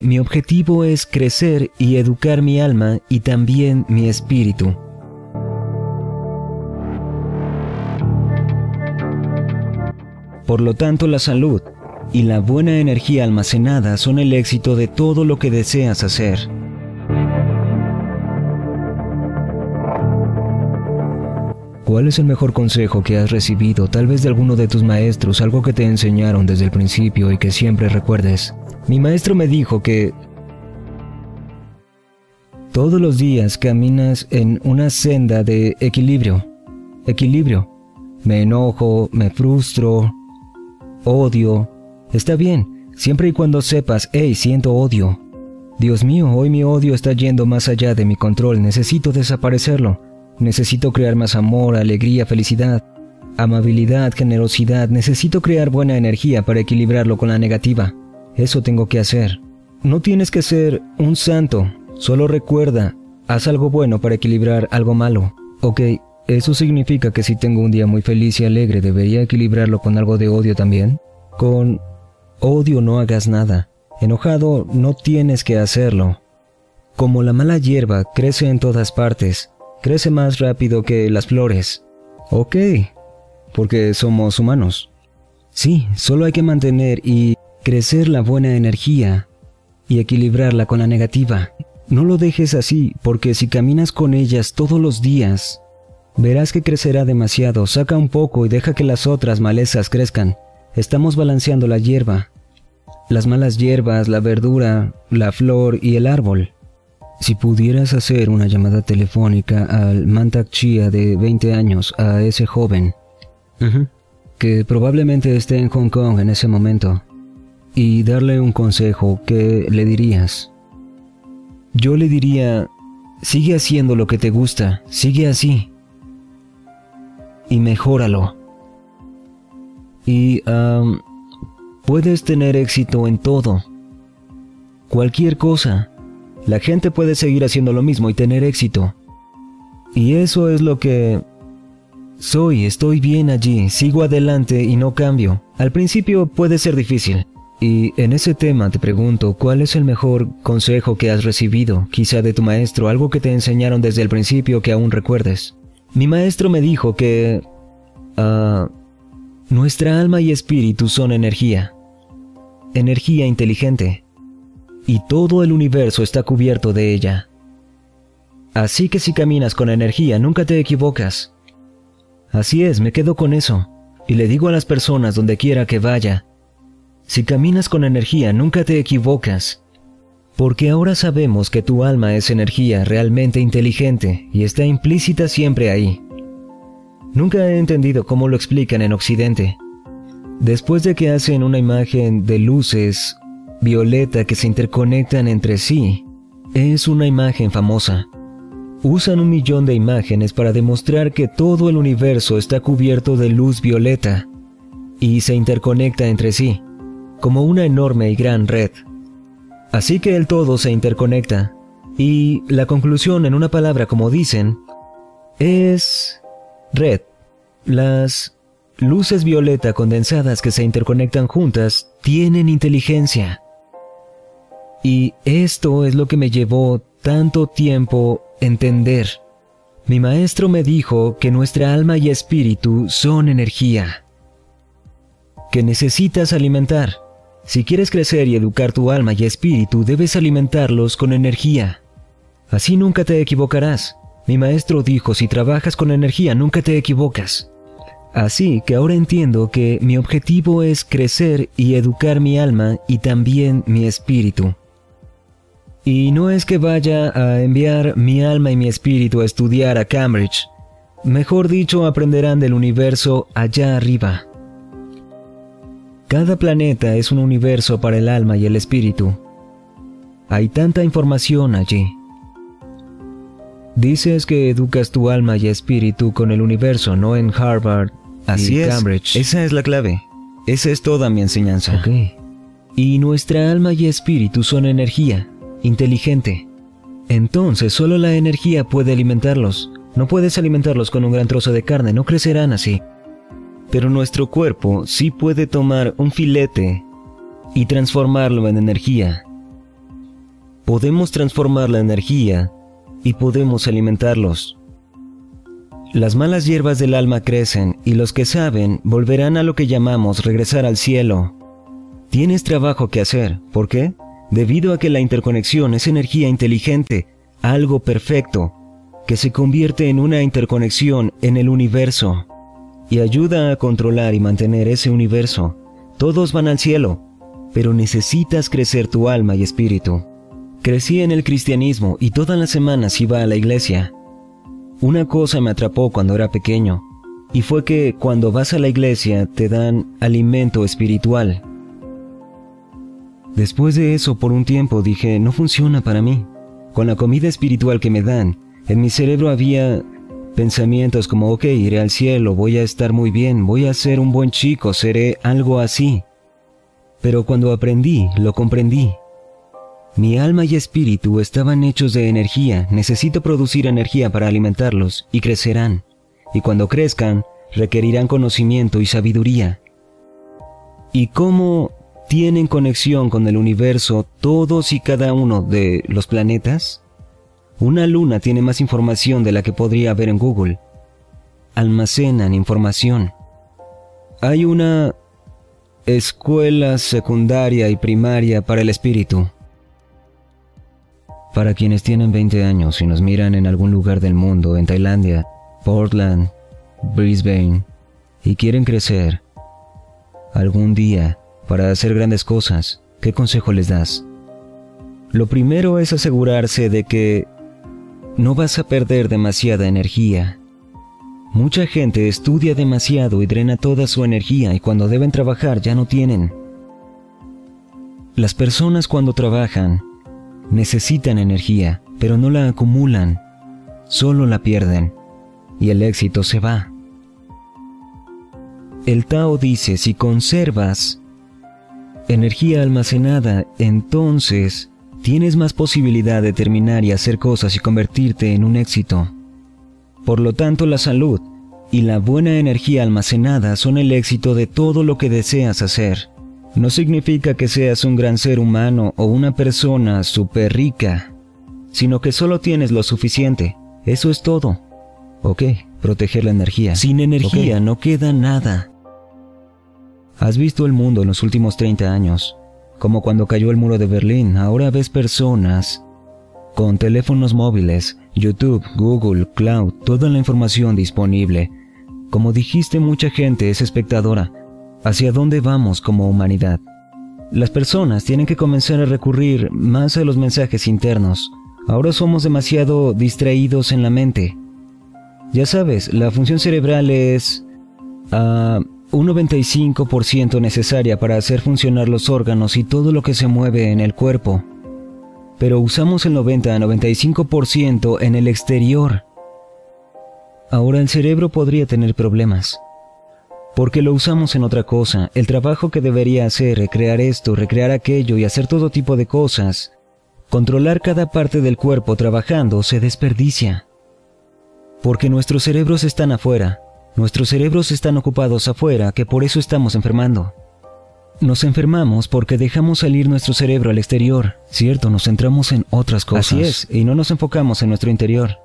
mi objetivo es crecer y educar mi alma y también mi espíritu. Por lo tanto, la salud y la buena energía almacenada son el éxito de todo lo que deseas hacer. ¿Cuál es el mejor consejo que has recibido, tal vez de alguno de tus maestros, algo que te enseñaron desde el principio y que siempre recuerdes? Mi maestro me dijo que todos los días caminas en una senda de equilibrio. Equilibrio. Me enojo, me frustro, odio. Está bien, siempre y cuando sepas, hey, siento odio. Dios mío, hoy mi odio está yendo más allá de mi control, necesito desaparecerlo. Necesito crear más amor, alegría, felicidad, amabilidad, generosidad. Necesito crear buena energía para equilibrarlo con la negativa. Eso tengo que hacer. No tienes que ser un santo. Solo recuerda, haz algo bueno para equilibrar algo malo. Ok, eso significa que si tengo un día muy feliz y alegre, debería equilibrarlo con algo de odio también. Con odio no hagas nada. Enojado no tienes que hacerlo. Como la mala hierba crece en todas partes, crece más rápido que las flores. Ok, porque somos humanos. Sí, solo hay que mantener y crecer la buena energía y equilibrarla con la negativa. No lo dejes así, porque si caminas con ellas todos los días, verás que crecerá demasiado. Saca un poco y deja que las otras malezas crezcan. Estamos balanceando la hierba. Las malas hierbas, la verdura, la flor y el árbol. Si pudieras hacer una llamada telefónica al Mantak Chia de 20 años, a ese joven, que probablemente esté en Hong Kong en ese momento, y darle un consejo, ¿qué le dirías? Yo le diría, sigue haciendo lo que te gusta, sigue así, y mejóralo. Y puedes tener éxito en todo, cualquier cosa la gente puede seguir haciendo lo mismo y tener éxito. Y eso es lo que soy, estoy bien allí, sigo adelante y no cambio. Al principio puede ser difícil. Y en ese tema te pregunto, ¿cuál es el mejor consejo que has recibido, quizá de tu maestro, algo que te enseñaron desde el principio que aún recuerdes? Mi maestro me dijo que... Ah, nuestra alma y espíritu son energía. Energía inteligente y todo el universo está cubierto de ella. Así que si caminas con energía nunca te equivocas. Así es, me quedo con eso, y le digo a las personas donde quiera que vaya, si caminas con energía nunca te equivocas, porque ahora sabemos que tu alma es energía realmente inteligente y está implícita siempre ahí. Nunca he entendido cómo lo explican en Occidente. Después de que hacen una imagen de luces violeta que se interconectan entre sí. Es una imagen famosa. Usan un millón de imágenes para demostrar que todo el universo está cubierto de luz violeta y se interconecta entre sí, como una enorme y gran red. Así que el todo se interconecta, y la conclusión en una palabra como dicen, es red. Las luces violeta condensadas que se interconectan juntas tienen inteligencia. Y esto es lo que me llevó tanto tiempo entender. Mi maestro me dijo que nuestra alma y espíritu son energía, que necesitas alimentar. Si quieres crecer y educar tu alma y espíritu, debes alimentarlos con energía. Así nunca te equivocarás. Mi maestro dijo, si trabajas con energía, nunca te equivocas. Así que ahora entiendo que mi objetivo es crecer y educar mi alma y también mi espíritu. Y no es que vaya a enviar mi alma y mi espíritu a estudiar a Cambridge. Mejor dicho, aprenderán del universo allá arriba. Cada planeta es un universo para el alma y el espíritu. Hay tanta información allí. Dices que educas tu alma y espíritu con el universo, no en Harvard Así y Cambridge. Esa es la clave. Esa es toda mi enseñanza. Ok. Y nuestra alma y espíritu son energía inteligente. Entonces solo la energía puede alimentarlos. No puedes alimentarlos con un gran trozo de carne, no crecerán así. Pero nuestro cuerpo sí puede tomar un filete y transformarlo en energía. podemos transformar la energía y podemos alimentarlos. Las malas hierbas del alma crecen y los que saben volverán a lo que llamamos regresar al cielo. Tienes trabajo que hacer. ¿Por qué? Debido a que la interconexión es energía inteligente, algo perfecto, que se convierte en una interconexión en el universo y ayuda a controlar y mantener ese universo. Todos van al cielo, pero necesitas crecer tu alma y espíritu. Crecí en el cristianismo y todas las semanas iba a la iglesia. Una cosa me atrapó cuando era pequeño, y fue que cuando vas a la iglesia te dan alimento espiritual. Después de eso, por un tiempo dije, no funciona para mí. Con la comida espiritual que me dan, en mi cerebro había pensamientos como, ok, iré al cielo, voy a estar muy bien, voy a ser un buen chico, seré algo así. Pero cuando aprendí, lo comprendí. Mi alma y espíritu estaban hechos de energía, necesito producir energía para alimentarlos y crecerán. Y cuando crezcan, requerirán conocimiento y sabiduría. ¿Y cómo tienen conexión con el universo todos y cada uno de los planetas? Una luna tiene más información de la que podría haber en Google. Almacenan información. Hay una escuela secundaria y primaria para el espíritu. Para quienes tienen 20 años y nos miran en algún lugar del mundo, en Tailandia, Portland, Brisbane, y quieren crecer algún día para hacer grandes cosas, ¿qué consejo les das? Lo primero es asegurarse de que no vas a perder demasiada energía. Mucha gente estudia demasiado y drena toda su energía y cuando deben trabajar ya no tienen. Las personas cuando trabajan necesitan energía, pero no la acumulan, solo la pierden y el éxito se va. El Tao dice, si conservas energía almacenada, entonces tienes más posibilidad de terminar y hacer cosas y convertirte en un éxito. Por lo tanto, la salud y la buena energía almacenada son el éxito de todo lo que deseas hacer. No significa que seas un gran ser humano o una persona súper rica, sino que solo tienes lo suficiente. Eso es todo. Ok, proteger la energía. Sin energía no queda nada. Has visto el mundo en los últimos 30 años. Como cuando cayó el muro de Berlín, ahora ves personas con teléfonos móviles, YouTube, Google, Cloud, toda la información disponible. Como dijiste, mucha gente es espectadora. ¿Hacia dónde vamos como humanidad? Las personas tienen que comenzar a recurrir más a los mensajes internos. Ahora somos demasiado distraídos en la mente. Ya sabes, la función cerebral es... Uh, un 95% necesaria para hacer funcionar los órganos y todo lo que se mueve en el cuerpo, pero usamos el 90 a 95% en el exterior. Ahora el cerebro podría tener problemas, porque lo usamos en otra cosa, el trabajo que debería hacer, recrear esto, recrear aquello y hacer todo tipo de cosas. Controlar cada parte del cuerpo trabajando se desperdicia, porque nuestros cerebros están afuera, Nuestros cerebros están ocupados afuera, que por eso estamos enfermando. Nos enfermamos porque dejamos salir nuestro cerebro al exterior, ¿cierto? Nos centramos en otras cosas. Así es, y no nos enfocamos en nuestro interior.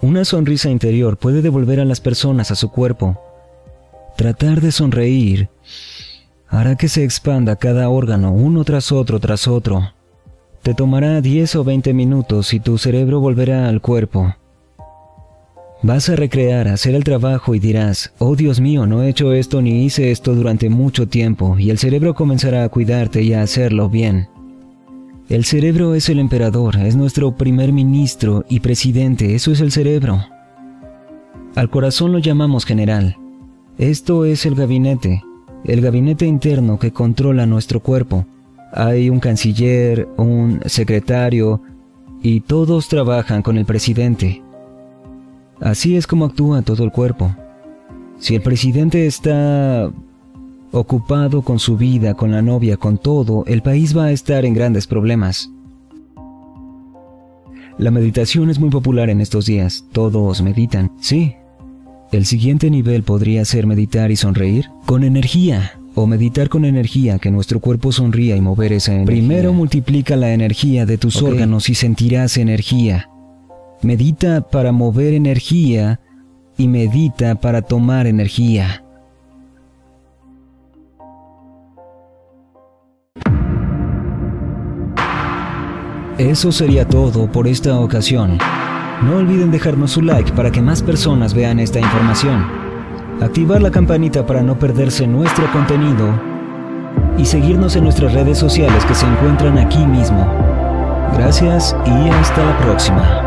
Una sonrisa interior puede devolver a las personas a su cuerpo. Tratar de sonreír hará que se expanda cada órgano uno tras otro tras otro. Te tomará 10 o 20 minutos y tu cerebro volverá al cuerpo. Vas a recrear, hacer el trabajo y dirás, oh Dios mío, no he hecho esto ni hice esto durante mucho tiempo, y el cerebro comenzará a cuidarte y a hacerlo bien. El cerebro es el emperador, es nuestro primer ministro y presidente, eso es el cerebro. Al corazón lo llamamos general. Esto es el gabinete, el gabinete interno que controla nuestro cuerpo. Hay un canciller, un secretario, y todos trabajan con el presidente. Así es como actúa todo el cuerpo. Si el presidente está ocupado con su vida, con la novia, con todo, el país va a estar en grandes problemas. La meditación es muy popular en estos días. Todos meditan. Sí. El siguiente nivel podría ser meditar y sonreír con energía, o meditar con energía, que nuestro cuerpo sonría y mover esa energía. Primero multiplica la energía de tus órganos y sentirás energía. Medita para mover energía y medita para tomar energía. Eso sería todo por esta ocasión. No olviden dejarnos su like para que más personas vean esta información. Activar la campanita para no perderse nuestro contenido. Y seguirnos en nuestras redes sociales que se encuentran aquí mismo. Gracias y hasta la próxima.